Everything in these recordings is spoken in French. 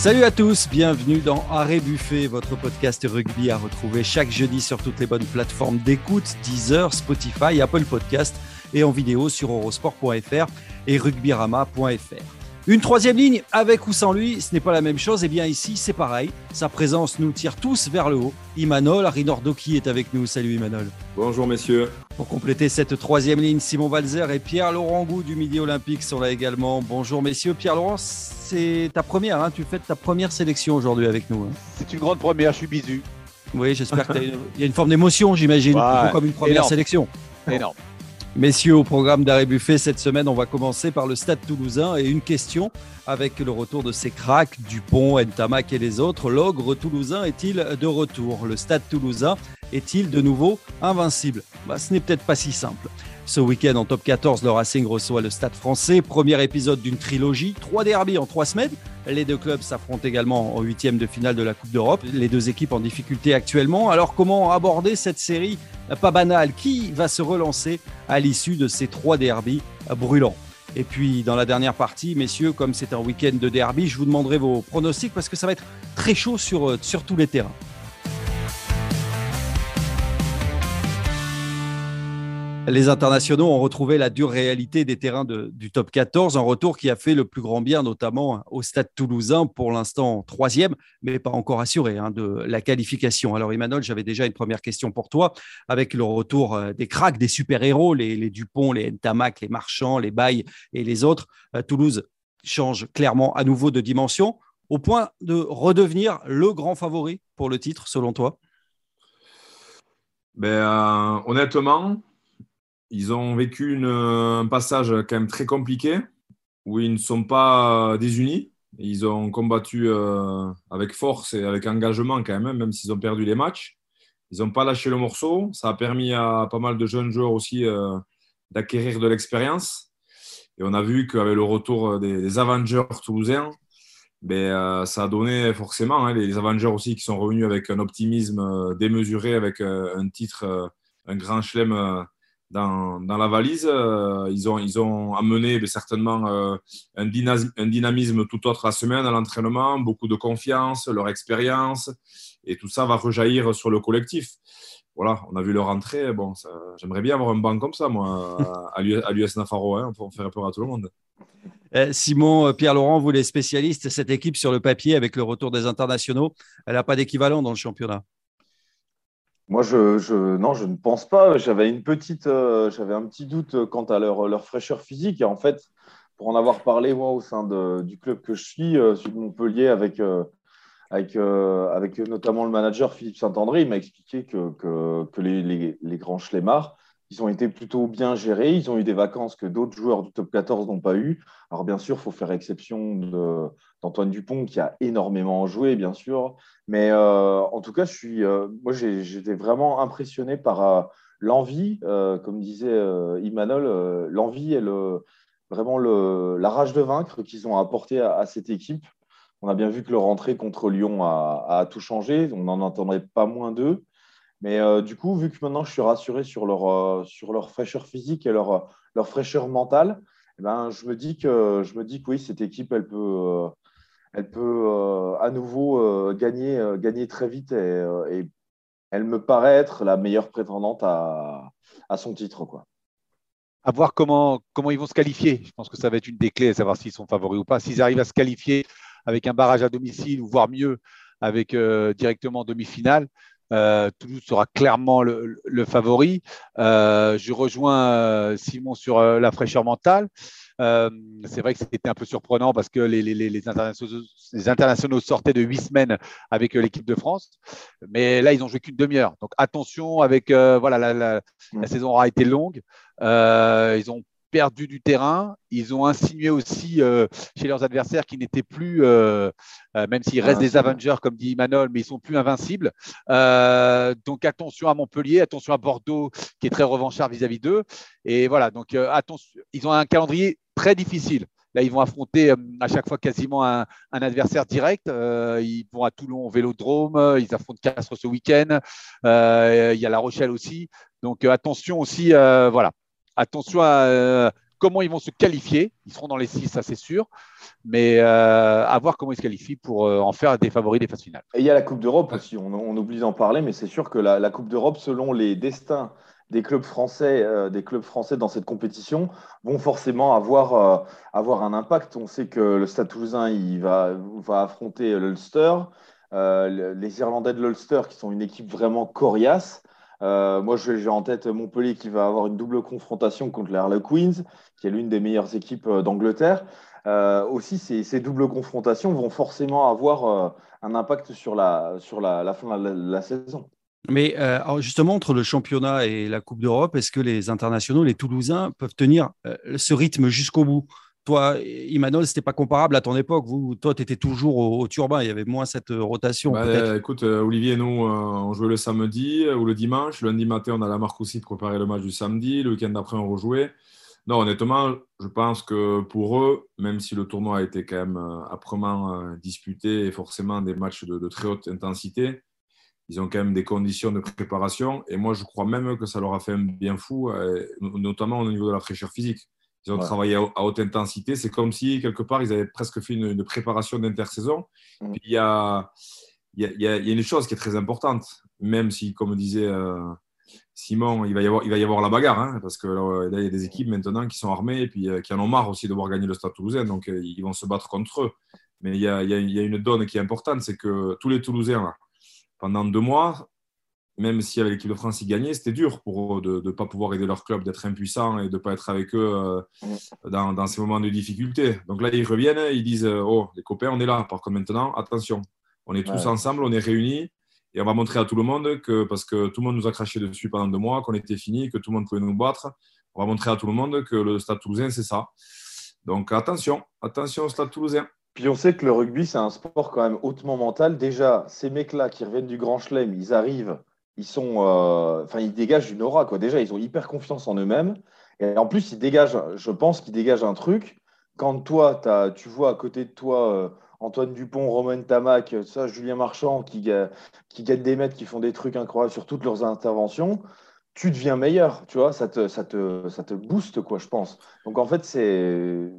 Salut à tous, bienvenue dans Arrêt Buffet, votre podcast rugby à retrouver chaque jeudi sur toutes les bonnes plateformes d'écoute, Deezer, Spotify, Apple Podcast et en vidéo sur eurosport.fr et rugbyrama.fr. Une troisième ligne, avec ou sans lui, ce n'est pas la même chose. Et eh bien ici, c'est pareil. Sa présence nous tire tous vers le haut. Imanol, Rinordoki est avec nous. Salut Imanol. Bonjour messieurs. Pour compléter cette troisième ligne, Simon Valzer et Pierre-Laurent Gou du Midi Olympique sont là également. Bonjour messieurs. Pierre-Laurent, c'est ta première, hein tu fais ta première sélection aujourd'hui avec nous. Hein. c'est une grande première, je suis bisu. Oui, j'espère qu'il y a une forme d'émotion, j'imagine, comme une première sélection. Énorme. Messieurs, au programme d'arrêt buffet cette semaine, on va commencer par le Stade toulousain et une question avec le retour de ces cracks, Dupont, Ntamak et les autres. L'ogre toulousain est-il de retour? Le Stade toulousain est-il de nouveau invincible? Bah, Ce n'est peut-être pas si simple. Ce week-end en top 14, le Racing reçoit le Stade français. Premier épisode d'une trilogie, trois derbies en trois semaines. Les deux clubs s'affrontent également en huitième de finale de la Coupe d'Europe. Les deux équipes en difficulté actuellement. Alors comment aborder cette série pas banale? Qui va se relancer à l'issue de ces trois derbies brûlants? Et puis dans la dernière partie, messieurs, comme c'est un week-end de derby, je vous demanderai vos pronostics parce que ça va être très chaud sur, sur tous les terrains. Les internationaux ont retrouvé la dure réalité des terrains du top 14, un retour qui a fait le plus grand bien, notamment au stade toulousain, pour l'instant troisième, mais pas encore assuré hein, de la qualification. Alors Emmanuel, j'avais déjà une première question pour toi, avec le retour euh, des cracks, des super-héros, les, Dupont, les Ntamak, les Marchands, les Baye et les autres. Euh, Toulouse change clairement à nouveau de dimension, au point de redevenir le grand favori pour le titre, selon toi? Ben, euh, Honnêtement, ils ont vécu un passage quand même très compliqué où ils ne sont pas désunis. Ils ont combattu euh, avec force et avec engagement quand même, même s'ils ont perdu les matchs. Ils n'ont pas lâché le morceau. Ça a permis à pas mal de jeunes joueurs aussi euh, d'acquérir de l'expérience. Et on a vu qu'avec le retour des, Avengers toulousains, ben, euh, ça a donné forcément hein, les, Avengers aussi qui sont revenus avec un optimisme démesuré, avec un titre, un grand chelem dans, dans la valise. Euh, ils, ont, ils ont amené mais certainement euh, un, dynamisme, un, dynamisme, tout autre la semaine à l'entraînement, beaucoup de confiance, leur expérience, et tout ça va rejaillir sur le collectif. Voilà, on a vu leur entrée. Bon, j'aimerais bien avoir un banc comme ça, moi, à l'US Nafaro, hein, pour faire peur à tout le monde. Eh, Simon, euh, Pierre-Laurent, vous les spécialistes, cette équipe sur le papier avec le retour des internationaux, elle n'a pas d'équivalent dans le championnat. Moi, je, non, je ne pense pas. J'avais une petite, euh, j'avais un petit doute quant à leur, leur, fraîcheur physique. Et en fait, pour en avoir parlé moi au sein du club que je suis, euh, celui de Montpellier, avec, euh, avec, avec notamment le manager Philippe Saint-André, il m'a expliqué que, que, les, les, les, grands schlemmards, ils ont été plutôt bien gérés. Ils ont eu des vacances que d'autres joueurs du top 14 n'ont pas eu. Alors, bien sûr, il faut faire exception d'Antoine Dupont, qui a énormément joué, bien sûr. Mais euh, en tout cas, je suis, euh, moi, j'étais vraiment impressionné par euh, l'envie, comme disait Imanol, l'envie et vraiment la rage de vaincre qu'ils ont apporté à, cette équipe. On a bien vu que leur entrée contre Lyon a, a tout changé. On n'en entendrait pas moins d'eux. Mais euh, du coup, vu que maintenant je suis rassuré sur leur, euh, sur leur fraîcheur physique et leur, leur fraîcheur mentale, eh ben, je, me dis que, je me dis oui, cette équipe, elle peut, euh, elle peut à nouveau gagner, gagner très vite et, et, elle me paraît être la meilleure prétendante à, à son titre. Quoi. À voir comment, comment ils vont se qualifier. Je pense que ça va être une des clés, à savoir s'ils sont favoris ou pas. S'ils arrivent à se qualifier avec un barrage à domicile ou voire mieux avec directement demi-finale, euh, Toulouse sera clairement le, favori. Euh, je rejoins euh, Simon sur la fraîcheur mentale. c'est vrai que c'était un peu surprenant parce que les, les, internationaux, sortaient de huit semaines avec l'équipe de France, mais là ils ont joué qu'une demi-heure. Donc attention avec voilà la, la, la, saison aura été longue. ils ont perdu du terrain. Ils ont insinué aussi euh, chez leurs adversaires qu'ils n'étaient plus, euh, euh, même s'ils restent des Avengers, comme dit Manol, mais ils sont plus invincibles. donc attention à Montpellier, attention à Bordeaux, qui est très revanchard vis-à-vis d'eux. Et voilà, donc attention, ils ont un calendrier très difficile. Là, ils vont affronter à chaque fois quasiment un, adversaire direct. ils vont à Toulon au Vélodrome, ils affrontent Castres ce week-end. il y a La Rochelle aussi. Donc attention aussi, voilà, attention à, comment ils vont se qualifier. Ils seront dans les six, ça c'est sûr. Mais euh, à voir comment ils se qualifient pour euh, en faire des favoris des phases finales. Et il y a la Coupe d'Europe aussi. On, oublie d'en parler, mais c'est sûr que la, Coupe d'Europe, selon les destins des clubs français, euh, des clubs français dans cette compétition vont forcément avoir, avoir un impact. On sait que le Stade Toulousain va affronter l'Ulster, les Irlandais de l'Ulster qui sont une équipe vraiment coriace. Euh, moi, j'ai en tête Montpellier qui va avoir une double confrontation contre les Harlequins, qui est l'une des meilleures équipes euh, d'Angleterre. Euh, aussi, ces, doubles confrontations vont forcément avoir un impact sur la, sur la, fin de la, saison. Mais justement, entre le championnat et la Coupe d'Europe, est-ce que les internationaux, les Toulousains, peuvent tenir ce rythme jusqu'au bout? Toi, Imanol, c'était pas comparable à ton époque. Vous, toi, tu étais toujours au, turbin. Il y avait moins cette euh, rotation. Bah, écoute, euh, Olivier et nous, euh, on jouait le samedi ou le dimanche. Le lundi matin, on a la marque aussi de préparer le match du samedi. Le week-end d'après, on rejouait. Non, honnêtement, je pense que pour eux, même si le tournoi a été quand même âprement disputé et forcément des matchs de, de, très haute intensité, ils ont quand même des conditions de préparation. Et moi, je crois même que ça leur a fait un bien fou, notamment au niveau de la fraîcheur physique. Ils ont travaillé à, haute intensité. C'est comme si, quelque part, ils avaient presque fait une, préparation d'intersaison. Mm. Il y a, il, y a, une chose qui est très importante, même si, comme disait euh, Simon, il va, y avoir, il va y avoir la bagarre, hein, parce que là, il y a des équipes maintenant qui sont armées et puis euh, qui en ont marre aussi de voir gagner le Stade toulousain, donc euh, ils vont se battre contre eux. Mais il y a, il y a une donne qui est importante, c'est que tous les Toulousains, pendant deux mois, même si avec l'équipe de France ils gagnaient, c'était dur pour eux de ne pas pouvoir aider leur club, d'être impuissant et de ne pas être avec eux euh, dans, ces moments de difficulté. Donc là, ils reviennent, ils disent euh, Oh, les copains, on est là. Par contre, maintenant, attention, on est tous ensemble, on est réunis et on va montrer à tout le monde que, parce que tout le monde nous a craché dessus pendant deux mois, qu'on était fini, que tout le monde pouvait nous battre, on va montrer à tout le monde que le Stade toulousain, c'est ça. Donc attention, attention au Stade toulousain. Puis on sait que le rugby, c'est un sport quand même hautement mental. Déjà, ces mecs-là qui reviennent du Grand Chelem, ils arrivent ils sont, euh, enfin, ils dégagent une aura quoi. Déjà, ils ont hyper confiance en eux-mêmes. Et en plus, ils dégagent, je pense qu'ils dégagent un truc. Quand toi, as, tu vois à côté de toi euh, Antoine Dupont, Romain Tamac, ça, Julien Marchand, qui, qui gagnent des mètres, qui font des trucs incroyables sur toutes leurs interventions, tu deviens meilleur, tu vois, ça te, ça te, ça te booste, quoi, je pense. Donc en fait, c'est,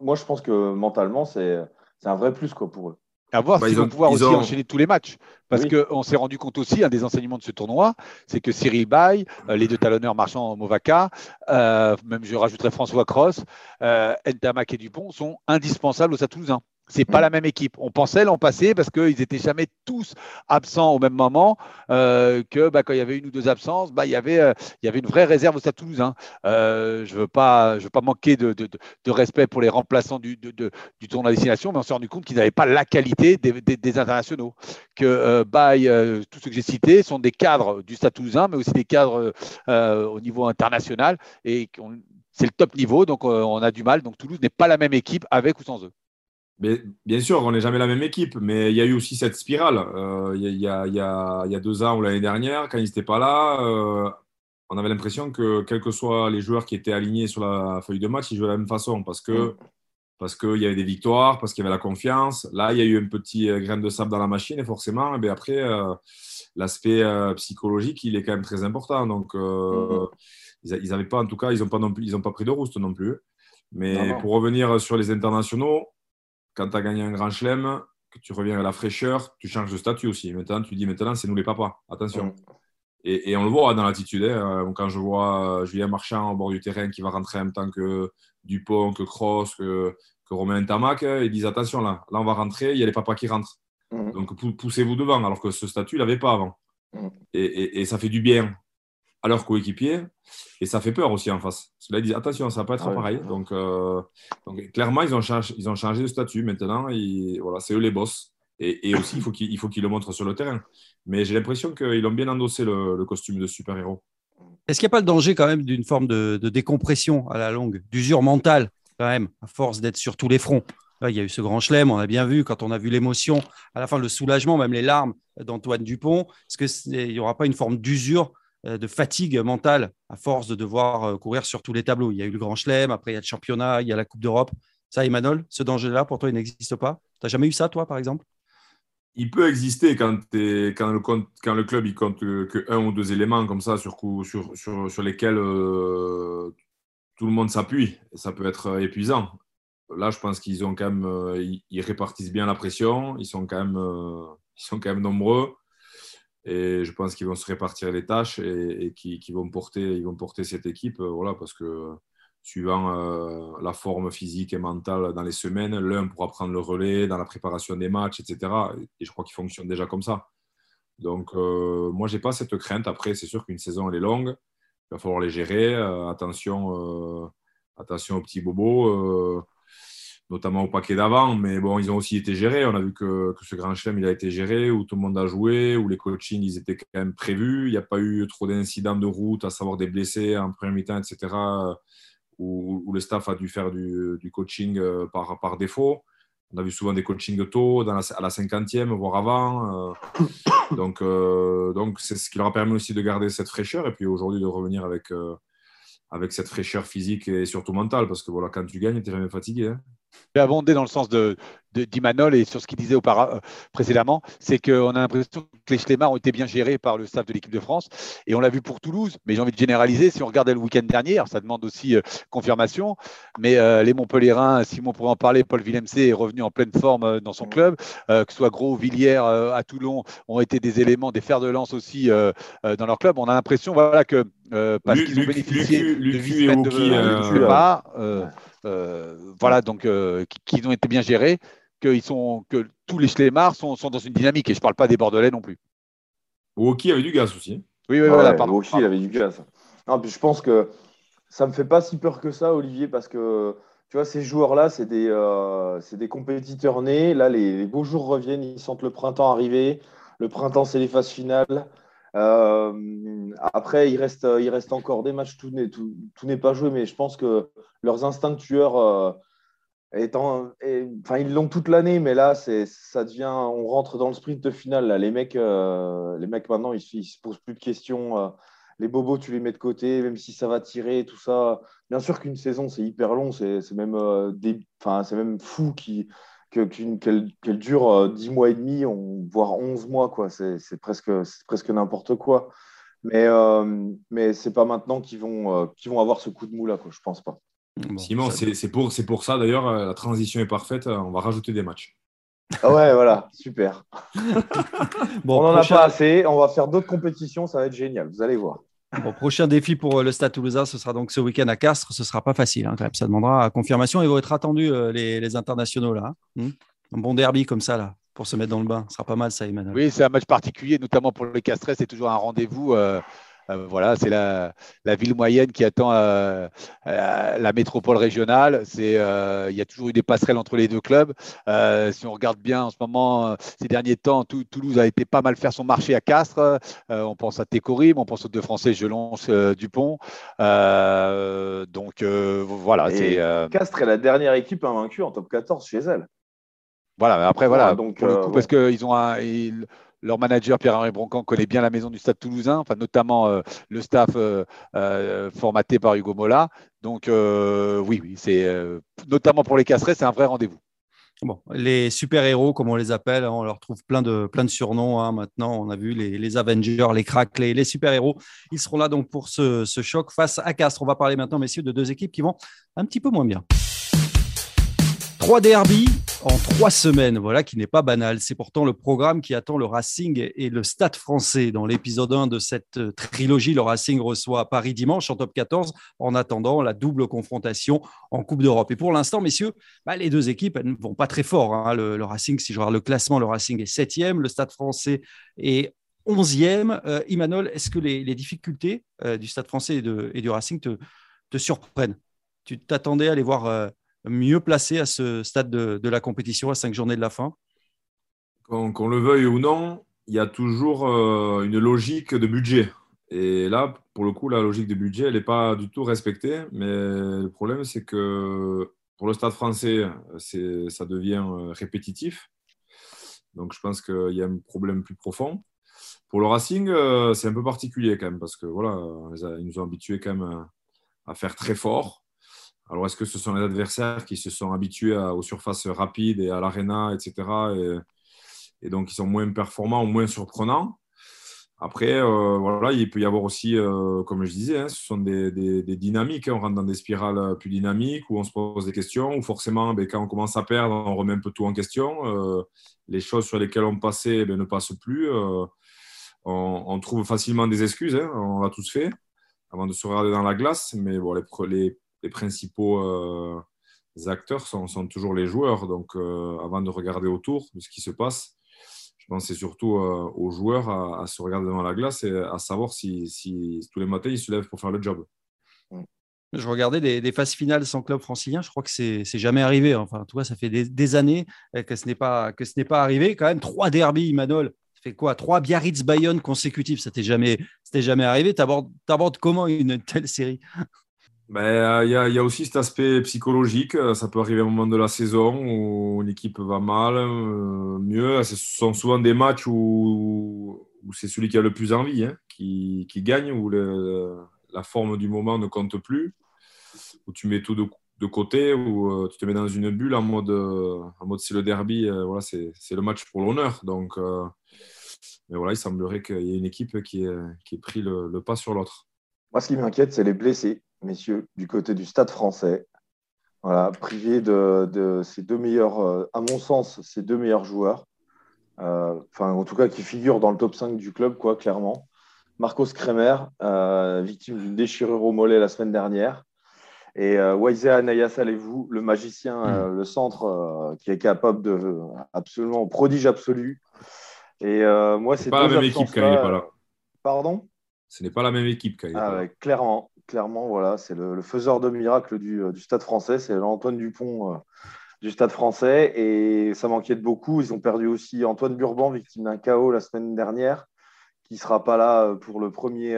moi, je pense que mentalement, c'est, c'est un vrai plus, quoi, pour eux. À voir bah, s'ils vont pouvoir aussi enchaîner tous les matchs. Parce qu'on s'est rendu compte aussi, un des enseignements de ce tournoi, c'est que Cyril Bay, euh, les deux talonneurs marchands Movaca, euh, même je rajouterai François Cross, euh, Ntamak et Dupont sont indispensables au Toulousain. C'est pas la même équipe. On pensait l'an passé parce qu'ils étaient jamais tous absents au même moment euh, que bah, quand il y avait une ou deux absences, bah, il, y avait, euh, il y avait une vraie réserve au Stade Toulousain. Euh, je ne veux, pas, manquer de, de, de, respect pour les remplaçants du, du tournoi destination, mais on s'est rendu compte qu'ils n'avaient pas la qualité des, internationaux. Que Baye, tous ceux que j'ai cités sont des cadres du Stade Toulousain, mais aussi des cadres au niveau international. Et c'est le top niveau, donc on a du mal. Donc Toulouse n'est pas la même équipe avec ou sans eux bien sûr, on n'est jamais la même équipe, mais il y a eu aussi cette spirale. Euh, il, y a, deux ans ou l'année dernière, quand ils n'étaient pas là, euh, on avait l'impression que quels que soient les joueurs qui étaient alignés sur la feuille de match, ils jouaient de la même façon parce que mm. parce qu'il y avait des victoires, parce qu'il y avait la confiance. Là, il y a eu un petit euh, grain de sable dans la machine et forcément, et eh après, l'aspect psychologique, il est quand même très important. Donc, mm. ils n'avaient pas, en tout cas, ils n'ont pas, non plus, ils ont pas pris de rouste non plus. Mais pour revenir sur les internationaux, quand tu as gagné un grand chelem, que tu reviens à la fraîcheur, tu changes de statut aussi. Maintenant, tu dis maintenant, c'est nous les papas. Attention. Et, on le voit dans l'attitude. Hein. Quand je vois euh, Julien Marchand au bord du terrain qui va rentrer en même temps que Dupont, que Cross, que, que Romain Tamac, ils disent attention, là, là, on va rentrer, il y a les papas qui rentrent. Mm. Donc, poussez-vous devant, alors que ce statut, il n'avait pas avant. Mm. et, ça fait du bien à leurs coéquipiers. Et ça fait peur aussi en face. Parce que là, ils disent attention, ça va pas être pareil. Donc, euh, donc, clairement, ils ont, changé, ils ont changé de statut. Maintenant, voilà, c'est eux les boss. Et, et aussi, il faut qu'ils le montrent sur le terrain. Mais j'ai l'impression qu'ils ont bien endossé le, costume de super-héros. Est-ce qu'il n'y a pas le danger quand même d'une forme de, décompression à la longue, d'usure mentale quand même, à force d'être sur tous les fronts il y a eu ce grand chelem, on a bien vu quand on a vu l'émotion, à la fin le soulagement, même les larmes d'Antoine Dupont. Est-ce qu'il n'y aura pas une forme d'usure euh, de fatigue mentale à force de devoir euh, courir sur tous les tableaux. Il y a eu le Grand Chelem, après il y a le championnat, il y a la Coupe d'Europe. Ça, Emmanuel, ce danger-là, pour toi, il n'existe pas? Tu n'as jamais eu ça, toi, par exemple? Il peut exister quand, le, club il compte un ou deux éléments comme ça sur, lesquels euh, tout le monde s'appuie ça peut être épuisant. Là, je pense qu'ils ont quand même, ils, répartissent bien la pression, ils sont quand même, ils sont quand même nombreux. Et je pense qu'ils vont se répartir les tâches et, et qui, vont porter, ils vont porter cette équipe, voilà, parce que suivant euh, la forme physique et mentale dans les semaines. L'un pourra prendre le relais dans la préparation des matchs, etc. Et je crois qu'il fonctionne déjà comme ça. Donc, euh, moi, je n'ai pas cette crainte. Après, c'est sûr qu'une saison, elle est longue. Il va falloir les gérer. Euh, attention, attention aux petits bobos, notamment au paquet d'avant. Mais bon, ils ont aussi été gérés. On a vu que, que, ce grand chelem, il a été géré, où tout le monde a joué, où les coachings, ils étaient quand même prévus. Il n'y a pas eu trop d'incidents de route, à savoir des blessés en première mi-temps, etc où, le staff a dû faire du, coaching euh, par, par, défaut. On a vu souvent des coachings tôt, dans à la cinquantième, voire avant. Euh. donc, euh, donc c'est ce qui leur a permis aussi de garder cette fraîcheur et puis aujourd'hui de revenir avec, avec cette fraîcheur physique et surtout mentale. Parce que voilà, quand tu gagnes, tu n'es jamais fatigué. Hein. Je vais abonder dans le sens de, d'Imanol et sur ce qu'il disait auparavant, euh, précédemment, c'est qu'on a l'impression que les Schlemar ont été bien gérés par le staff de l'équipe de France. Et on l'a vu pour Toulouse, mais j'ai envie de généraliser. Si on regardait le week-end dernier, ça demande aussi euh, confirmation, mais euh, les Montpellierins, Simon pourrait en parler, Paul Villemc est revenu en pleine forme dans son club, que ce soit Gros, Villiers à Toulon, ont été des éléments, des fers de lance aussi dans leur club. On a l'impression voilà, que parce qu'ils ont bénéficié de euh, voilà, donc qui, ont été bien gérés que, sont, que tous les Schlemar sont, sont, dans une dynamique. Et je ne parle pas des Bordelais non plus. Woki avait du gaz aussi. Oui, oui, voilà. Pardon, il avait du gaz. Non, puis je pense que ça ne me fait pas si peur que ça, Olivier, parce que tu vois, ces joueurs-là, c'est des, euh, des compétiteurs nés. Là, les, beaux jours reviennent, ils sentent le printemps arriver. Le printemps, c'est les phases finales. Euh, après, il reste, il reste encore des matchs, tout n'est tout, tout pas joué, mais je pense que leurs instincts tueurs enfin, ils l'ont toute l'année, mais là, ça devient, on rentre dans le sprint final. Là. Les mecs, euh, les mecs maintenant, ils, ne se posent plus de questions. Euh. les bobos, tu les mets de côté, même si ça va tirer, tout ça. Bien sûr qu'une saison, c'est hyper long. C'est, même, euh, même fou qu'elle, dure 10 mois et demi, voire 11 mois. C'est, presque, n'importe quoi. Mais, mais c'est pas maintenant qu'ils vont, avoir ce coup de mou là, quoi. pense pas. Simon, c'est pour, pour ça d'ailleurs, euh, la transition est parfaite. Euh, on va rajouter des matchs. Ah ouais, voilà, super. bon, on n'en a pas assez. On va faire d'autres compétitions. Ça va être génial. Vous allez voir. Bon, prochain défi pour euh, le Stade Toulousain, ce sera donc ce week-end à Castres. Ce ne sera pas facile, hein, quand même. Ça demandera confirmation. Ils vont être attendus, les, internationaux, là. Hein. Hmm. Un bon derby comme ça, là, pour se mettre dans le bain. Ce sera pas mal, ça, Emmanuel. Oui, c'est un match particulier, notamment pour les Castres. C'est toujours un rendez-vous. Euh, voilà, c'est la, ville moyenne qui attend euh, euh, la métropole régionale. C'est, il y a toujours eu des passerelles entre les deux clubs. si on regarde bien en ce moment, ces derniers temps, Toulouse a été pas mal faire son marché à Castres. on pense à Técorim, on pense aux deux Français, Gelons, Dupont. donc voilà. c'est, Castres est la dernière équipe invaincue en top 14 chez elle. Voilà, après, voilà, donc, parce qu'ils ont un, leur manager Pierre-Henri Broncan connaît bien la maison du Stade Toulousain, enfin notamment euh, le staff euh, euh, formaté par Hugo Mola. Donc oui, oui, c'est notamment pour les casserets, c'est un vrai rendez-vous. Bon, les super-héros, comme on les appelle, hein, on leur trouve plein de, plein de surnoms. Hein. Maintenant, on a vu les, Avengers, les cracks, les, super-héros. Ils seront là donc pour ce, ce choc face à Castres. On va parler maintenant, messieurs, de deux équipes qui vont un petit peu moins bien. Trois derbies en trois semaines, voilà, qui n'est pas banal. C'est pourtant le programme qui attend le Racing et le Stade français. Dans l'épisode 1 de cette euh, trilogie, le Racing reçoit Paris dimanche en top 14, en attendant la double confrontation en Coupe d'Europe. Et pour l'instant, messieurs, bah, les deux équipes ne vont pas très fort. Hein. Le, Racing, si je regarde le classement, le Racing est septième, le Stade français est 11e. Euh, Imanol, est-ce que les, difficultés euh, du Stade français et, du Racing te, te, surprennent? Tu t'attendais à les voir mieux placé à ce stade de, la compétition, à cinq journées de la fin? Qu'on le veuille ou non, il y a toujours euh, une logique de budget. Et là, pour le coup, la logique de budget, elle n'est pas du tout respectée. Mais le problème, c'est que pour le stade français, ça devient euh, répétitif. Donc, je pense qu'il y a un problème plus profond. Pour le Racing, euh, c'est un peu particulier quand même, parce que voilà, ils nous ont habitués quand même à faire très fort. Alors, est-ce que ce sont les adversaires qui se sont habitués aux surfaces rapides et à l'arena, etc. Et, donc, ils sont moins performants ou moins surprenants? Après, voilà, il peut y avoir aussi, comme je disais, hein, ce sont des, dynamiques. Hein. on rentre dans des spirales plus dynamiques où on se pose des questions, où forcément, ben, quand on commence à perdre, on remet un peu tout en question. les choses sur lesquelles on passait ben, ne passent plus. On, trouve facilement des excuses, hein, on l'a tous fait, avant de se regarder dans la glace. Mais bon, les, les principaux acteurs sont, toujours les joueurs. Donc, euh, avant de regarder autour de ce qui se passe, je pense que c'est surtout euh, aux joueurs à, se regarder devant la glace et à savoir si, tous les matins ils se lèvent pour faire le job. Je regardais des, phases finales sans club francilien. Je crois que c'est jamais arrivé. Enfin, tu vois, ça fait des, années que ce n'est pas que ce n'est pas arrivé. Quand même, trois derbies, Manol. Ça fait quoi? Trois Biarritz Bayonne consécutifs. Ça t'est jamais, jamais arrivé. Tu abordes comment une telle série? Ben, euh, il y, a, y, a aussi cet aspect psychologique. Euh, ça peut arriver à un moment de la saison où l'équipe va mal, euh, mieux. Ce sont souvent des matchs où, c'est celui qui a le plus envie hein, qui, gagne, où la forme du moment ne compte plus, où tu mets tout de, côté, où tu te mets dans une bulle en mode, en mode c'est le derby, voilà, c'est le match pour l'honneur. Donc, mais voilà, il semblerait qu'il y ait une équipe qui ait, pris le pas sur l'autre. Moi, ce qui m'inquiète, c'est les blessés messieurs, du côté du stade français. Voilà, privé de, de ces deux meilleurs, euh, à mon sens, ces deux meilleurs joueurs. Euh, enfin, en tout cas, qui figurent dans le top 5 du club, quoi, clairement. Marcos Kremer, euh, victime d'une déchirure au mollet la semaine dernière. Et euh, Anaya Salevou, le magicien, mm. le centre, qui est capable de absolument prodige absolu. Et moi, c'est pas la même équipe quand il n'est pas là. Pardon? Ce n'est pas la même équipe quand ah, Clairement, clairement, voilà, c'est le, faiseur de miracles du, euh, Stade français, c'est Antoine Dupont euh, du Stade français, et ça m'inquiète beaucoup. Ils ont perdu aussi Antoine Burban, victime d'un chaos la semaine dernière, qui ne sera pas là euh, pour le premier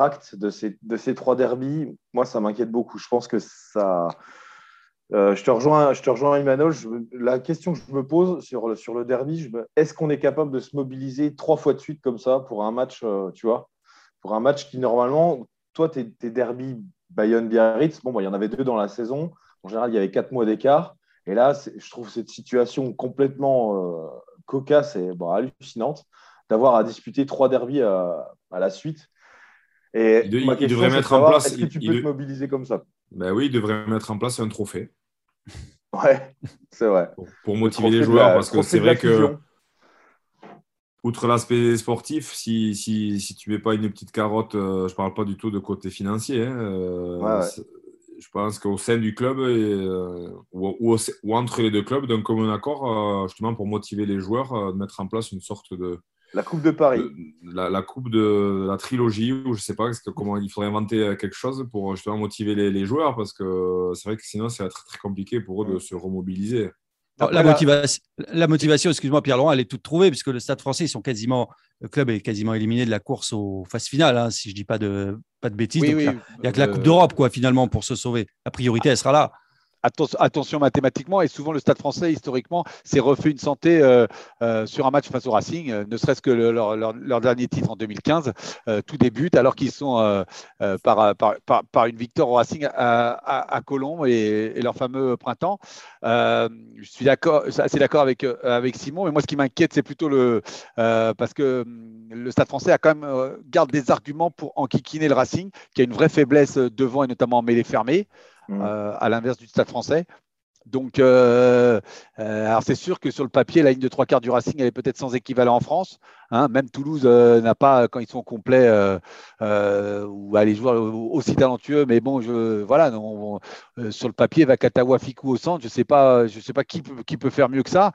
acte de ces, de ces trois derbies. Moi, ça m'inquiète beaucoup. Je pense que ça. Je, te rejoins, je te rejoins, Emmanuel. la question que je me pose sur le, sur le derby, est-ce qu'on est capable de se mobiliser trois fois de suite comme ça pour un match, tu vois pour un match qui, normalement, toi, tes, derby Bayonne-Biarritz, bon, il y en avait deux dans la saison. En général, il y avait quatre mois d'écart. Et là, je trouve cette situation complètement euh, cocasse et hallucinante d'avoir à disputer trois derbies à, la suite. Et il, ma devrait mettre en place. Est-ce que tu peux te mobiliser comme ça? Ben Oui, il devrait mettre en place un trophée. Ouais, c'est vrai. Pour, motiver les joueurs, parce que c'est vrai que outre l'aspect sportif, si, si, si tu ne mets pas une petite carotte, euh, je ne parle pas du tout de côté financier, hein, euh, je pense qu'au sein du club euh, ou, entre les deux clubs, d'un commun accord, justement pour motiver les joueurs, de mettre en place une sorte de. La Coupe de Paris. la, Coupe de la trilogie, ou je ne sais pas comment il faudrait inventer quelque chose pour justement motiver les, les joueurs, parce que c'est vrai que sinon, c'est très, très compliqué pour eux de se remobiliser la, motivation, la motivation, excuse-moi Pierre-Laurent, elle est toute trouvée puisque le Stade français, ils sont quasiment, le club est quasiment éliminé de la course aux phases finales, hein, si je dis pas de, pas de bêtises. il n'y a, que la Coupe d'Europe quoi, finalement pour se sauver. La priorité, elle sera là attention mathématiquement, et souvent le Stade français, historiquement, s'est refait une santé euh, euh, sur un match face au Racing, euh, ne serait-ce que leur, dernier titre en 2015, tout débute alors qu'ils sont par, une victoire au Racing à, à, et, leur fameux printemps. je suis d'accord, assez d'accord avec, avec Simon, mais moi ce qui m'inquiète, c'est plutôt le. parce que hum, le Stade français a quand même garde des arguments pour enquiquiner le Racing, qui a une vraie faiblesse devant et notamment en mêlée fermée. Mm. Euh, à l'inverse du Stade français. Donc, euh, euh, c'est sûr que sur le papier, la ligne de trois quarts du Racing, elle est peut-être sans équivalent en France. Hein. Même Toulouse n'a pas, quand ils sont complets, ou les joueurs aussi talentueux. Mais bon, voilà, sur le papier, Vakatawa, Fikou au centre, je ne sais pas, je sais pas qui, qui, peut faire mieux que ça.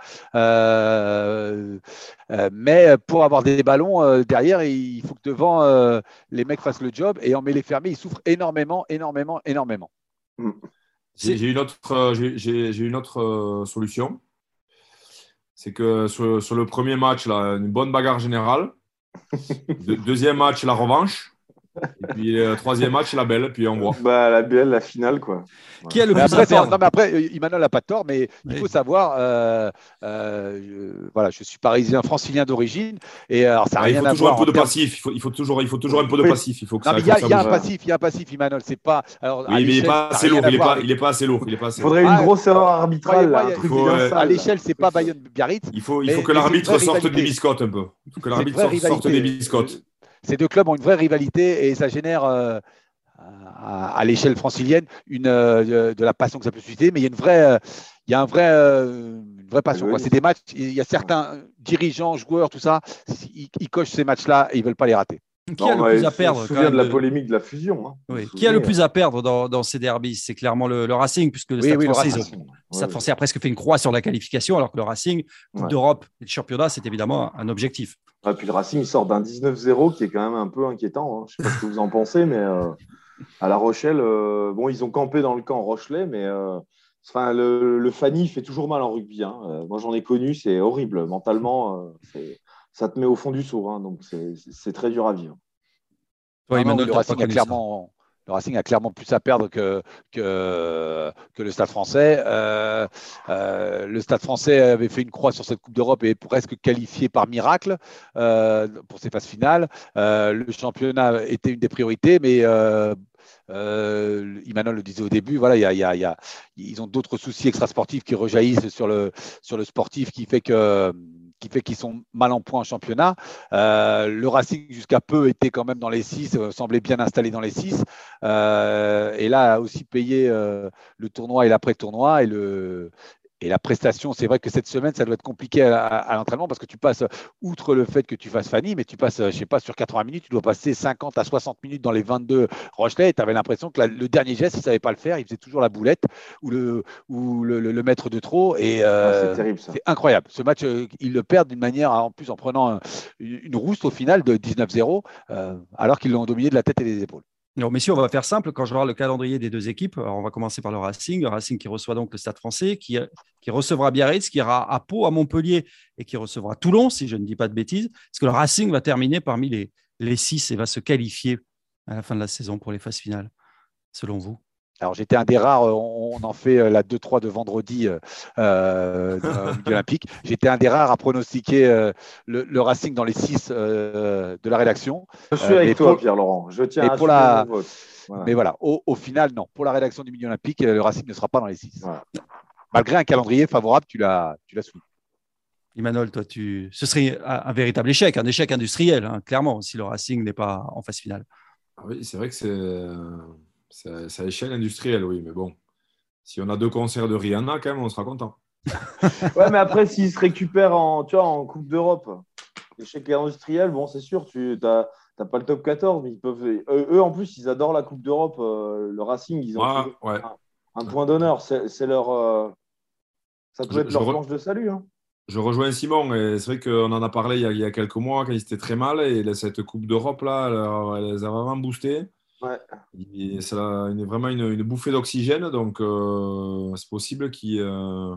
mais pour avoir des ballons derrière, il faut que devant, les mecs fassent le job. Et en mêlée fermée, ils souffrent énormément, énormément, énormément. J'ai une autre, euh, j'ai une autre euh, solution. C'est que sur, le premier match, là, une bonne bagarre générale. deuxième match, la revanche. Et puis le troisième match, la belle, puis on voit. Bah, la belle, la finale, quoi. Qui a le Mais plus après, à non, mais après, euh, Emmanuel n'a pas tort, mais il Oui. faut savoir, euh, euh, je- voilà, je suis parisien, francilien d'origine, et alors ça n'a Ah, il faut toujours un peu de passif. Il faut, il faut toujours, il faut toujours un peu de Oui. passif. Il faut que Non, ça, mais il y a, il y a un passif, il y a un passif, Emmanuel. C'est pas. Alors, Oui, mais il n'est pas assez lourd. Il n'est pas, avec- il est pas assez lourd. Il est pas assez Il lourd. faudrait une Ah, grosse erreur arbitrale, là, faut, euh. À l'échelle, c'est pas Bayonne Biarritz. Il faut, il faut que l'arbitre sorte des biscottes un peu. Il faut que l'arbitre sorte des biscottes. Ces deux clubs ont une vraie rivalité et ça génère euh, à, à l'échelle francilienne une, euh, de la passion que ça peut susciter, mais il y a une vraie, euh, il y a un vrai, une vraie passion. C'est des matchs, il y a certains dirigeants, joueurs, tout ça, ils, ils cochent ces matchs-là et ils veulent pas les rater. Qui a le plus à perdre quand souvient même de la de- polémique de la fusion. hein. Oui. Qui a le plus à perdre dans, dans ces derbies C'est clairement le, le Racing, puisque le Oui, Stade oui, le français, Racing. ils ont- le Stade Ouais, français a presque fait une croix sur la qualification, alors que le Racing, Coupe Ouais. d'Europe et le championnat, c'est évidemment un objectif. Ah, puis le Racing sort d'un 19-0 qui est quand même un peu inquiétant. hein. Je ne sais pas ce que vous en pensez, mais euh, à La Rochelle, euh, bon, ils ont campé dans le camp Rochelet, mais euh, enfin, le, le Fanny fait toujours mal en rugby. hein. Moi, j'en ai connu, c'est horrible. Mentalement, c'est- ça te met au fond du seau. hein. donc, c'est- très dur à vivre. Toi, Non, non, Emmanuel, le, Racing a clairement, le Racing a clairement plus à perdre que, que, que le Stade français. Euh, euh, le Stade français avait fait une croix sur cette Coupe d'Europe et est presque qualifié par miracle euh, pour ses phases finales. Euh, le championnat était une des priorités, mais euh, euh, Emmanuel le disait au début, voilà, il y a, il y a- il y a- ils ont d'autres soucis extrasportifs qui rejaillissent sur le, sur le sportif qui fait que qui fait qu'ils sont mal en point en championnat. Euh, le Racing, jusqu'à peu, était quand même dans les six, euh, semblait bien installé dans les six. Euh, et là, a aussi payé euh, le tournoi et l'après-tournoi. Et, le, et la prestation, c'est vrai que cette semaine, ça doit être compliqué à, à- à l'entraînement parce que tu passes, outre le fait que tu fasses Fanny, mais tu passes, euh, je sais pas, sur 80 minutes, tu dois passer 50 à 60 minutes dans les 22 Rochelet. Et tu avais l'impression que la- le dernier geste, il ne savait pas le faire. Il faisait toujours la boulette ou le, ou le, le- le maître de trop. Et, Ah, euh, c'est terrible, ça. c'est incroyable. Ce match, euh, ils le perdent d'une manière, en plus en prenant un- une, une rousse au final de 19-0, euh, alors qu'ils l'ont dominé de la tête et des épaules. Alors, messieurs, on va faire simple. Quand je regarde le calendrier des deux équipes, alors on va commencer par le Racing. Le Racing qui reçoit donc le Stade français, qui, qui recevra Biarritz, qui ira à Pau, à Montpellier et qui recevra Toulon, si je ne dis pas de bêtises. Est-ce que le Racing va terminer parmi les six et va se qualifier à la fin de la saison pour les phases finales, selon vous? Alors j'étais un des rares, euh, on, en fait euh, la 2-3 de vendredi euh, euh, Midi olympique. J'étais un des rares à pronostiquer euh, le, le Racing dans les 6 de la rédaction. Je suis Euh, avec toi, Pierre-Laurent. Je tiens à pour la- vote. Voilà. Mais voilà, au, au final, non. Pour la rédaction du Midi olympique, le Racing ne sera pas dans les 6. Voilà. Malgré un calendrier favorable, tu l'as tu l'as souligné. Emmanuel, toi, tu... ce serait un, un véritable échec, un échec industriel, hein, clairement, si le Racing n'est pas en phase finale. Ah Oui, c'est vrai que c'est c'est- à échelle industrielle, oui, mais bon. Si on a deux concerts de Rihanna, quand même, on sera content. Ouais, mais après, s'ils se récupèrent en, tu vois, en Coupe d'Europe, l'échec industriel, bon, c'est sûr, tu n'as pas le top 14, mais ils peuvent. Eux, eux, en plus, ils adorent la Coupe d'Europe. euh, le Racing, ils ont ouais. un point d'honneur. C'est leur. euh, ça peut Je- être leur re- planche de salut. Hein. Je rejoins Simon, et c'est vrai qu'on en a parlé il y a, il y a quelques mois quand ils étaient très mal, et cette Coupe d'Europe, là, elle, elle les a vraiment boostés. Ouais. Et C'est la- une- vraiment une, une bouffée d'oxygène, donc euh, c'est possible qu'ils euh,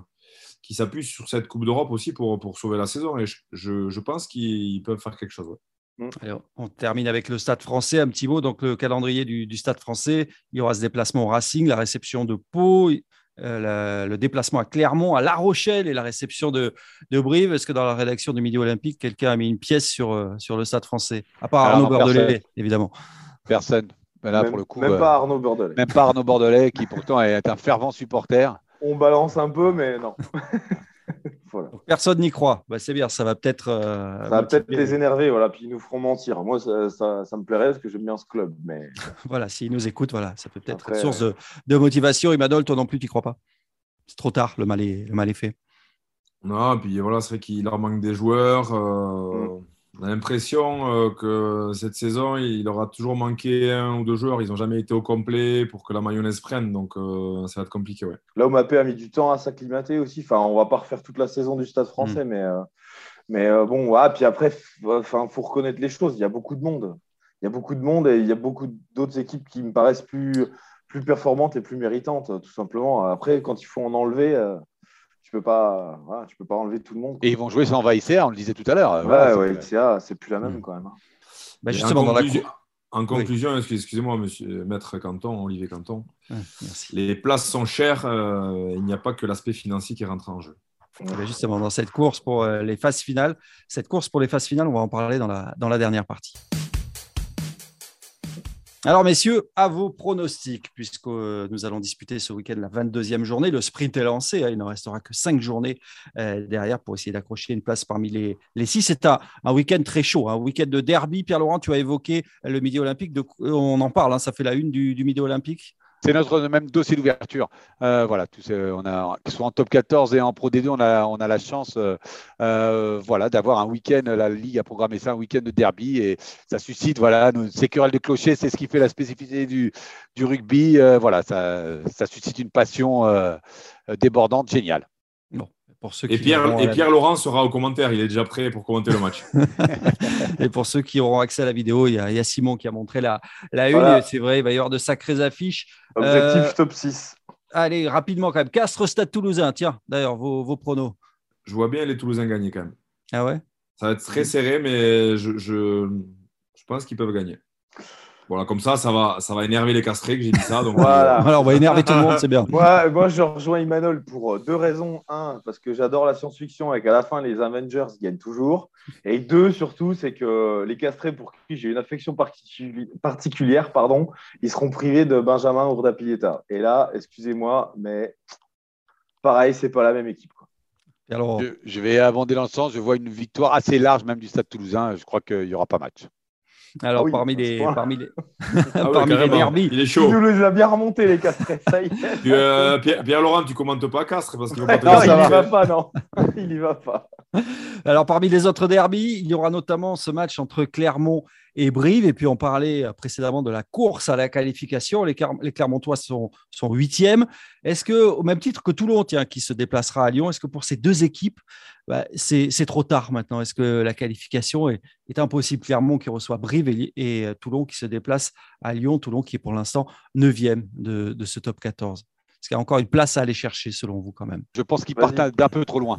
qu'ils s'appuient sur cette Coupe d'Europe aussi pour, pour sauver la saison, et je, je- je pense qu'ils peuvent faire quelque chose. ouais. Alors, on termine avec le Stade français. Un petit mot. Donc, le calendrier du, du Stade français, il y aura ce déplacement au Racing, la réception de Pau, euh, la- le déplacement à Clermont, à La Rochelle et la réception de, de Brive. Est-ce que dans la rédaction du Midi Olympique, quelqu'un a mis une pièce sur, euh, sur le Stade français À part Alors, Arnaud. Bordelais, évidemment? Personne. Là, même pour le coup, même euh, pas Arnaud Bordelais. même pas Arnaud Bordelais, qui pourtant est un fervent supporter. On balance un peu, mais non. voilà. Personne n'y croit. Bah, c'est bien, ça va peut-être. euh, Ça va peut-être les énerver, voilà, puis ils nous feront mentir. Moi, ça, ça, ça me plairait parce que j'aime bien ce club, mais Voilà, s'ils nous écoutent, voilà, ça peut peut-être être source de, de motivation. Emmanuel, toi non plus, tu crois pas? C'est trop tard, le mal est, le mal est fait. Non, puis voilà, c'est vrai qu'il leur manque des joueurs. euh, On a l'impression euh, que cette saison, il aura toujours manqué un ou deux joueurs. Ils n'ont jamais été au complet pour que la mayonnaise prenne, donc euh, ça va être compliqué. Ouais. Là, Mapé a mis du temps à s'acclimater aussi. Enfin, on va pas refaire toute la saison du Stade français, mais, euh, mais euh, bon, voilà. Puis après, enfin, faut reconnaître les choses. Il y a beaucoup de monde. Il y a beaucoup de monde et il y a beaucoup d'autres équipes qui me paraissent plus, plus performantes et plus méritantes, tout simplement. Après, quand il faut en enlever, tu peux pas, voilà, tu peux pas enlever tout le monde. quoi. Et ils vont jouer sans Vaïsser, on le disait tout à l'heure. Ouais, Voilà, ouais, c'est- plus la même Mm. quand même. hein. Bah, justement, en dans la, conclusion- En conclusion, excusez-moi, monsieur Maître Canton, Olivier Canton, merci. les places sont chères. euh, il n'y a pas que l'aspect financier qui rentre en jeu. Eh bien, Justement, dans cette course pour euh, les phases finales, cette course pour les phases finales, on va en parler dans la, dans la dernière partie. Alors, messieurs, à vos pronostics, puisque euh, nous allons disputer ce week-end la 22e journée. Le sprint est lancé, hein, il ne restera que cinq journées euh, derrière pour essayer d'accrocher une place parmi les, les six. C'est un, week-end très chaud, un week-end de derby. Pierre-Laurent, tu as évoqué le Midi Olympique. De, on en parle, hein, ça fait la une du, du Midi Olympique? C'est notre même dossier d'ouverture. Euh, voilà, tous, on a, soit en top 14 et en Pro D2, on a, la chance euh, euh, d'avoir un week-end. La Ligue a programmé ça, un week-end de derby. Et ça suscite, voilà, ces querelles de clocher, c'est ce qui fait la spécificité du, rugby. Voilà, ça, ça suscite une passion débordante, géniale. Pour ceux Et qui Pierre, auront et la- Pierre Laurent sera au commentaire. Il est déjà prêt pour commenter le match. Et pour ceux qui auront accès à la vidéo, il y a, il y a Simon qui a montré la, la une. Voilà. C'est vrai, il va y avoir de sacrées affiches. Objectif Euh, top 6. Allez, rapidement quand même. Castres, Stade Toulousain. Tiens, d'ailleurs, vos, vos pronos. Je vois bien les Toulousains gagner quand même. Ah ouais? Ça va être très serré, mais je, je, je pense qu'ils peuvent gagner. Voilà, comme ça, ça va, ça va énerver les castrés que j'ai dit ça. Donc, Voilà. Alors, on va énerver tout le monde, c'est bien. Moi, moi, je rejoins Emmanuel pour euh, deux raisons. Un, parce que j'adore la science-fiction et qu'à la fin, les Avengers gagnent toujours. Et deux, surtout, c'est que les castrés pour qui j'ai une affection particu- particulière, pardon, ils seront privés de Benjamin Urdapieta. Et là, excusez-moi, mais pareil, c'est pas la même équipe. quoi. Et alors, Je, je vais abonder dans le sens, je vois une victoire assez large même du Stade toulousain. Je crois qu'il n'y aura pas match. Alors Ah oui, parmi, les, point. parmi les, Ah ouais, parmi les derbies, Il est Il chaud. nous les a bien remontés, les castrés. Ça y est. Puis, euh, Pierre, Pierre Laurent, tu commentes pas Castres parce qu'il va pas te non, il n'y va pas, non. il y va pas. Alors, parmi les autres derbies, il y aura notamment ce match entre Clermont et Brive. Et puis, on parlait euh, précédemment de la course à la qualification. Les, Cler- les Clermontois sont, sont huitièmes. Est-ce que, au même titre que Toulon, tiens, qui se déplacera à Lyon, est-ce que pour ces deux équipes, bah, c'est trop tard maintenant? Est-ce que la qualification est, est impossible? Clermont qui reçoit Brive et, euh, Toulon qui se déplace à Lyon. Toulon qui est pour l'instant neuvième de, de ce top 14. Est-ce qu'il y a encore une place à aller chercher selon vous quand même Je pense qu'ils partent d'un peu trop loin,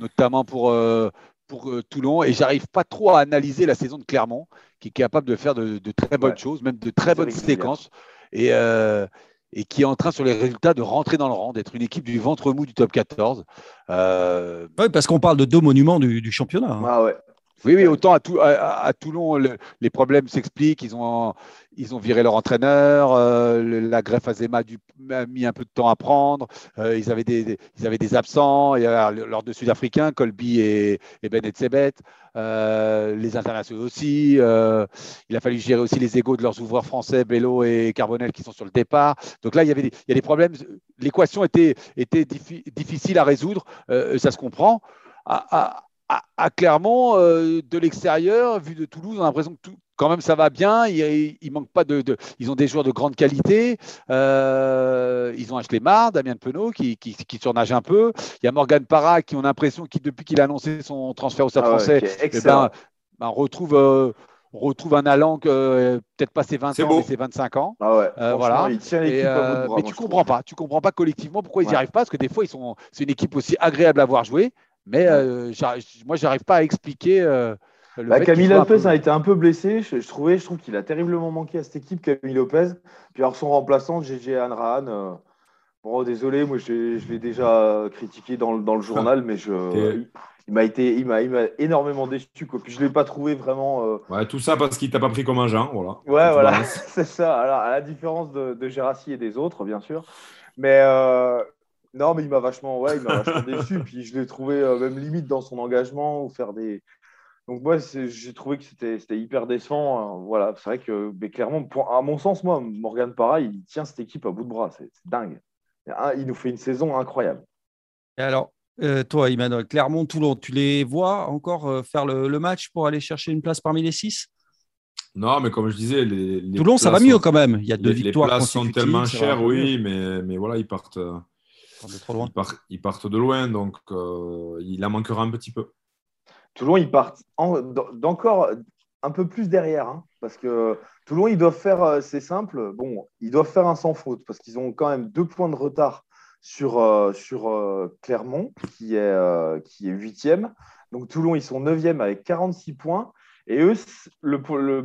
notamment pour, euh, pour euh, Toulon. Et j'arrive pas trop à analyser la saison de Clermont, qui est capable de faire de, de très bonnes Ouais. choses, même de très bonnes séquences. Et, euh, et qui est en train, sur les résultats, de rentrer dans le rang, d'être une équipe du ventre mou du top 14. Euh, Oui, parce qu'on parle de deux monuments du, du championnat. hein. Ah ouais. Oui, oui, autant à, Tou- à- à- Toulon, le- les problèmes s'expliquent. Ils ont, ils ont viré leur entraîneur. euh, le- la greffe Azema a, dû- a mis un peu de temps à prendre. euh, ils, avaient des, des- ils avaient des absents. Il y a leurs deux Sud-Africains, Colby et, et Ben Etzebeth. euh, les internationaux aussi. euh, il a fallu gérer aussi les égaux de leurs ouvreurs français, Bello et Carbonel, qui sont sur le départ. Donc là, il y avait des, il y a des problèmes. L'équation était, était diffi- difficile à résoudre. euh, ça se comprend. À- à- à, à Clermont, euh, de l'extérieur, vu de Toulouse, on a l'impression que tout, quand même ça va bien. Il, il manque pas de, de- ils ont des joueurs de grande qualité. Euh, ils ont un Schlemar, Damien Penaud, qui, qui, qui surnage un peu. Il y a Morgan Parra, qui on a l'impression, qui depuis qu'il a annoncé son transfert au Stade Ah ouais, français, eh excellent. ben, ben, on retrouve, euh, on retrouve un allant que euh, peut-être pas ses 20 C'est ans, beau. mais ses 25 ans. Ah ouais, Euh, voilà. il tient Et, euh, bras. mais moi, tu comprends trouve. pas, tu comprends pas collectivement pourquoi ils n'y Ouais. arrivent pas, parce que des fois ils sont, c'est une équipe aussi agréable à voir jouer, mais euh, j'arrive- moi j'arrive pas à expliquer. euh, le Bah, Camille un Lopez peu- a été un peu blessé. Je, je trouvais, je trouve qu'il a terriblement manqué à cette équipe, Camille Lopez. Puis alors son remplaçant, GG Anrahan. euh, bon, désolé, moi je, je l'ai déjà critiqué dans, le- dans le journal, mais je, il, il m'a été, il m'a, il m'a énormément déçu. Quoi. Puis je l'ai pas trouvé vraiment. euh, Ouais, tout ça parce qu'il t'a pas pris comme agent. Voilà. Ouais, voilà, c'est ça. Alors, à la différence de, de Gérassi et des autres, bien sûr. Mais euh, non, mais il m'a vachement, ouais, il m'a vachement déçu. Puis je l'ai trouvé euh, même limite dans son engagement ou faire des. Donc moi, c'est- j'ai trouvé que c'était c'était hyper décevant. hein. Voilà, c'est vrai que, mais clairement, pour- à mon sens, moi, Morgan Parra, il tient cette équipe à bout de bras. C'est dingue. Il il nous fait une saison incroyable. Et alors, euh, toi, Emmanuel, Clermont, Toulon, tu les vois encore euh, faire le, le match pour aller chercher une place parmi les six? Non, mais comme je disais, les, les Toulon, ça va mieux sont- quand même. Il y a deux les, les victoires places sont tellement chères, oui, mais, mais voilà, ils partent, euh, de trop loin. ils partent, ils partent de loin, donc euh, il en manquera un petit peu. Toulon, ils partent en- d'encore un peu plus derrière, hein, parce que Toulon, ils doivent faire, euh, c'est simple, bon, ils doivent faire un sans faute, parce qu'ils ont quand même deux points de retard sur, euh, sur euh, Clermont, qui est, euh, qui est huitième. Donc Toulon, ils sont neuvième avec 46 points. Et eux, le,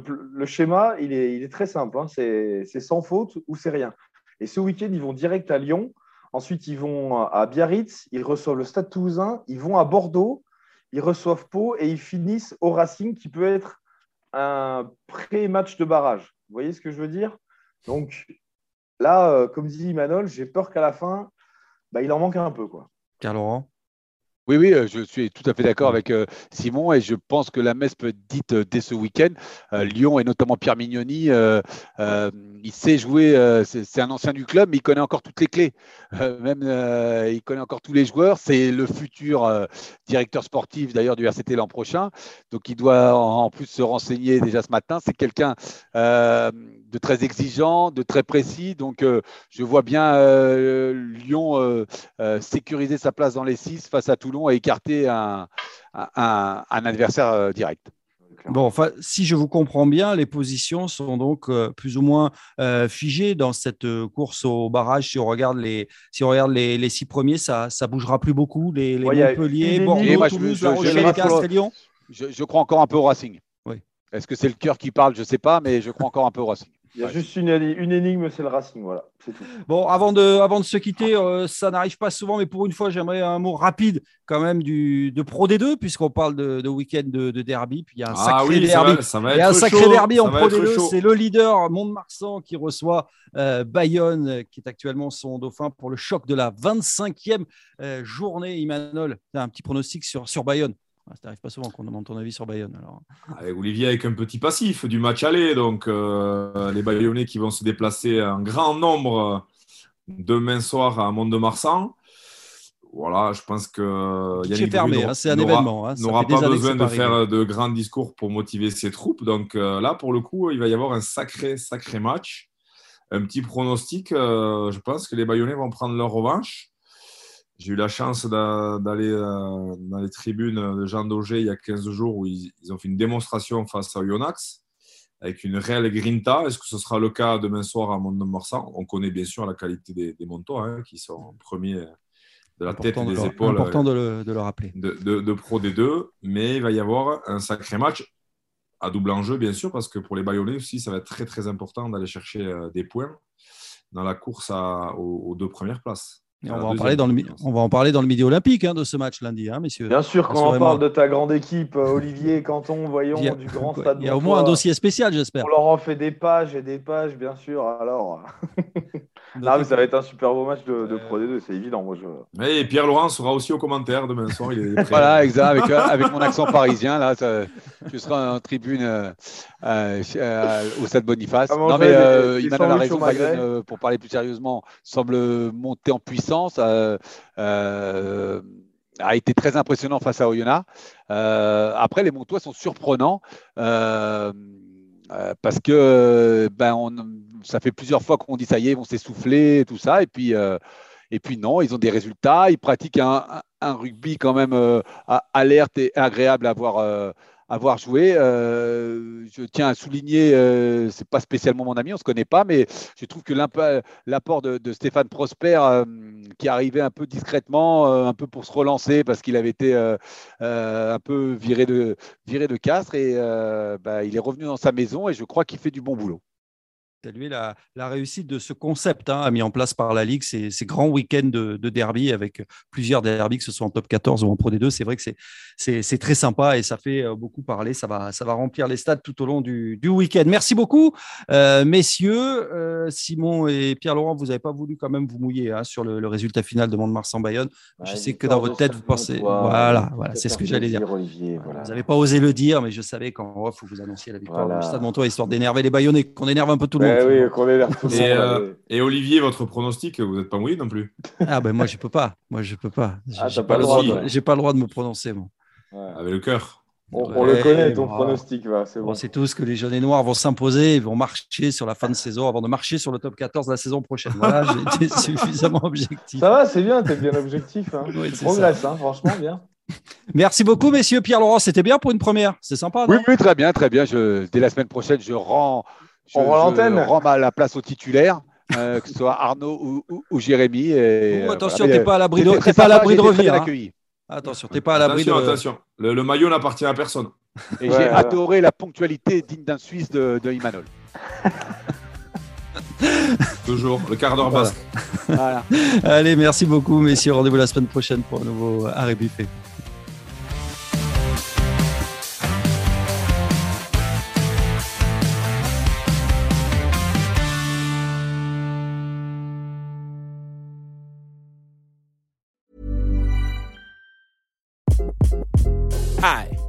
le, schéma, il est, il est, très simple. Hein. C'est sans faute ou c'est rien. Et ce week-end, ils vont direct à Lyon. Ensuite, ils vont à Biarritz. Ils reçoivent le Stade Toulousain. Ils vont à Bordeaux. Ils reçoivent Pau et ils finissent au Racing, qui peut être un pré-match de barrage. Vous voyez ce que je veux dire? Donc là, euh, comme dit Manol, j'ai peur qu'à la fin, bah, il en manque un peu. Car Laurent? Oui, oui, euh, je suis tout à fait d'accord avec euh, Simon et je pense que la messe peut être dite euh, dès ce week-end. Lyon et notamment Pierre Mignoni, il sait jouer, c'est un ancien du club, mais il connaît encore toutes les clés. même, il connaît encore tous les joueurs. C'est le futur directeur sportif d'ailleurs du RCT l'an prochain. Donc il doit en plus se renseigner déjà ce matin. C'est quelqu'un de très exigeant, de très précis. Donc je vois bien Lyon sécuriser sa place dans les six face à À écarter un, adversaire euh, direct. Bon, enfin, si je vous comprends bien, les positions sont donc euh, plus ou moins euh, figées dans cette course au barrage. Si on regarde les, si on regarde les, six premiers, ça, ça bougera plus beaucoup. Les, Montpellier, Bordeaux, Toulouse, Rochelle, Castres Lyon. Je, crois encore un peu au Racing. Oui. Est-ce que c'est le cœur qui parle? Je ne sais pas, mais je crois encore un peu au Racing. Il y a juste une, énigme, c'est le Racing, voilà, c'est tout. Bon, avant de, avant de se quitter, euh, ça n'arrive pas souvent, mais pour une fois, j'aimerais un mot rapide quand même du, de Pro D2, puisqu'on parle de, week-end de, derby. Puis il y a un ah sacré derby. il y a un sacré derby en Pro D2. C'est le leader Mont-de-Marsan qui reçoit euh, Bayonne, qui est actuellement son dauphin pour le choc de la 25e euh, journée. Imanol, un petit pronostic sur, sur Bayonne? Ça n'arrive pas souvent qu'on demande ton avis sur Bayonne. Alors. Olivier avec un petit passif du match aller. Donc, euh, les Bayonnais qui vont se déplacer en grand nombre demain soir à Mont-de-Marsan. Voilà, je pense que Yannick fermé, hein, c'est un événement. Hein, n'aura pas besoin de faire de grands discours pour motiver ses troupes. Donc euh, là, pour le coup, il va y avoir un sacré, sacré match. Un petit pronostic. Euh, je pense que les Bayonnais vont prendre leur revanche. J'ai eu la chance d'aller euh, dans les tribunes de Jean Daugé il y a 15 jours où ils, ont fait une démonstration face à Yonax avec une réelle grinta. Est-ce que ce sera le cas demain soir à Mont-de-Marsan? On connaît bien sûr la qualité des, des hein, qui sont premiers de la tête et des épaules. important de le, de le rappeler. De, de, Pro D2, mais il va y avoir un sacré match à double enjeu, bien sûr, parce que pour les Bayonnais aussi, ça va être très très important d'aller chercher euh, des points dans la course aux deux premières places on, va en parler dans le, on va en parler dans le midi olympique hein, de ce match lundi, hein, messieurs. Bien sûr, quand on parle de ta grande équipe, euh, Olivier, Canton, voyons, du grand stade. Il y a au moins un dossier spécial, j'espère. On leur en fait des pages et des pages, bien sûr. Alors, mais ça va être un super beau match de, de Pro D2, c'est évident. Moi, je... Et Pierre Laurent sera aussi au commentaire demain soir. Il est voilà, exact. Avec, euh, avec, mon accent parisien, là, tu seras en tribune euh, au Stade Boniface. Ah, non, mais il m'a la raison, pour parler plus sérieusement, semble monter en puissance euh, euh, a été très impressionnant face à Oyonnax. Euh, après, les Montois sont surprenants parce que ben, ça fait plusieurs fois qu'on dit ça y est, ils vont s'essouffler, tout ça, et puis, et puis non, ils ont des résultats, ils pratiquent un, rugby quand même alerte et agréable à voir avoir joué. Euh, je tiens à souligner, euh, c'est pas spécialement mon ami, on se connaît pas, mais je trouve que l'apport de, Stéphane Prosper, euh, qui arrivait un peu discrètement, un peu pour se relancer, parce qu'il avait été un peu viré de, viré de Castres, et bah, il est revenu dans sa maison, et je crois qu'il fait du bon boulot saluer la, la, réussite de ce concept hein, mis en place par la Ligue, ces, ces grands week-ends de, derby avec plusieurs derbys, que ce soit en top 14 ou en Pro D2. C'est vrai que c'est très sympa et ça fait euh, beaucoup parler. Ça va, ça va remplir les stades tout au long du, du week-end. Merci beaucoup, euh, messieurs. Euh, Simon et Pierre-Laurent, vous n'avez pas voulu quand même vous mouiller hein, sur le, résultat final de Mont-de-Marsan-Bayonne. je sais que dans votre tête, vous pensez. Voilà, voilà c'est ce que j'allais dire. Olivier, Vous n'avez pas osé le dire, mais je savais qu'en off, vous annonciez la victoire du Stade Montois, histoire d'énerver les Bayonnais, qu'on énerve un peu tout le monde. Eh oui, qu'on et, euh, et, Olivier, votre pronostic, vous n'êtes pas mouillé non plus Ah ben moi je peux pas, moi je peux pas. Ah, pas, le droit, de... pas le droit de me prononcer. Bon. Avec le cœur. On, le connaît, ton pronostic. c'est bon. On sait tous que les jeunes et noirs vont s'imposer, ils vont marcher sur la fin de saison avant de marcher sur le top 14 la saison prochaine. Voilà, j'ai été suffisamment objectif. Ça va, c'est bien, tu es bien objectif. Hein. Oui, tu progresses, hein, franchement, bien. Merci beaucoup, messieurs. Pierre-Laurent, c'était bien pour une première. C'est sympa. oui, oui, très bien, très bien. Je, dès la semaine prochaine, je rends je, je rends la place au titulaire. Euh, que ce soit Arnaud ou, Jérémy. Et, attention, tu n'es pas à l'abri de, pas à l'abri de revenir. Hein. Attention, tu n'es pas à l'abri de. Attention, le, maillot n'appartient à personne. Et j'ai adoré la ponctualité digne d'un Suisse de, de Imanol. Toujours, le quart d'heure voilà. Voilà. Allez, merci beaucoup, messieurs. Rendez-vous la semaine prochaine pour un nouveau Arrêt Buffet.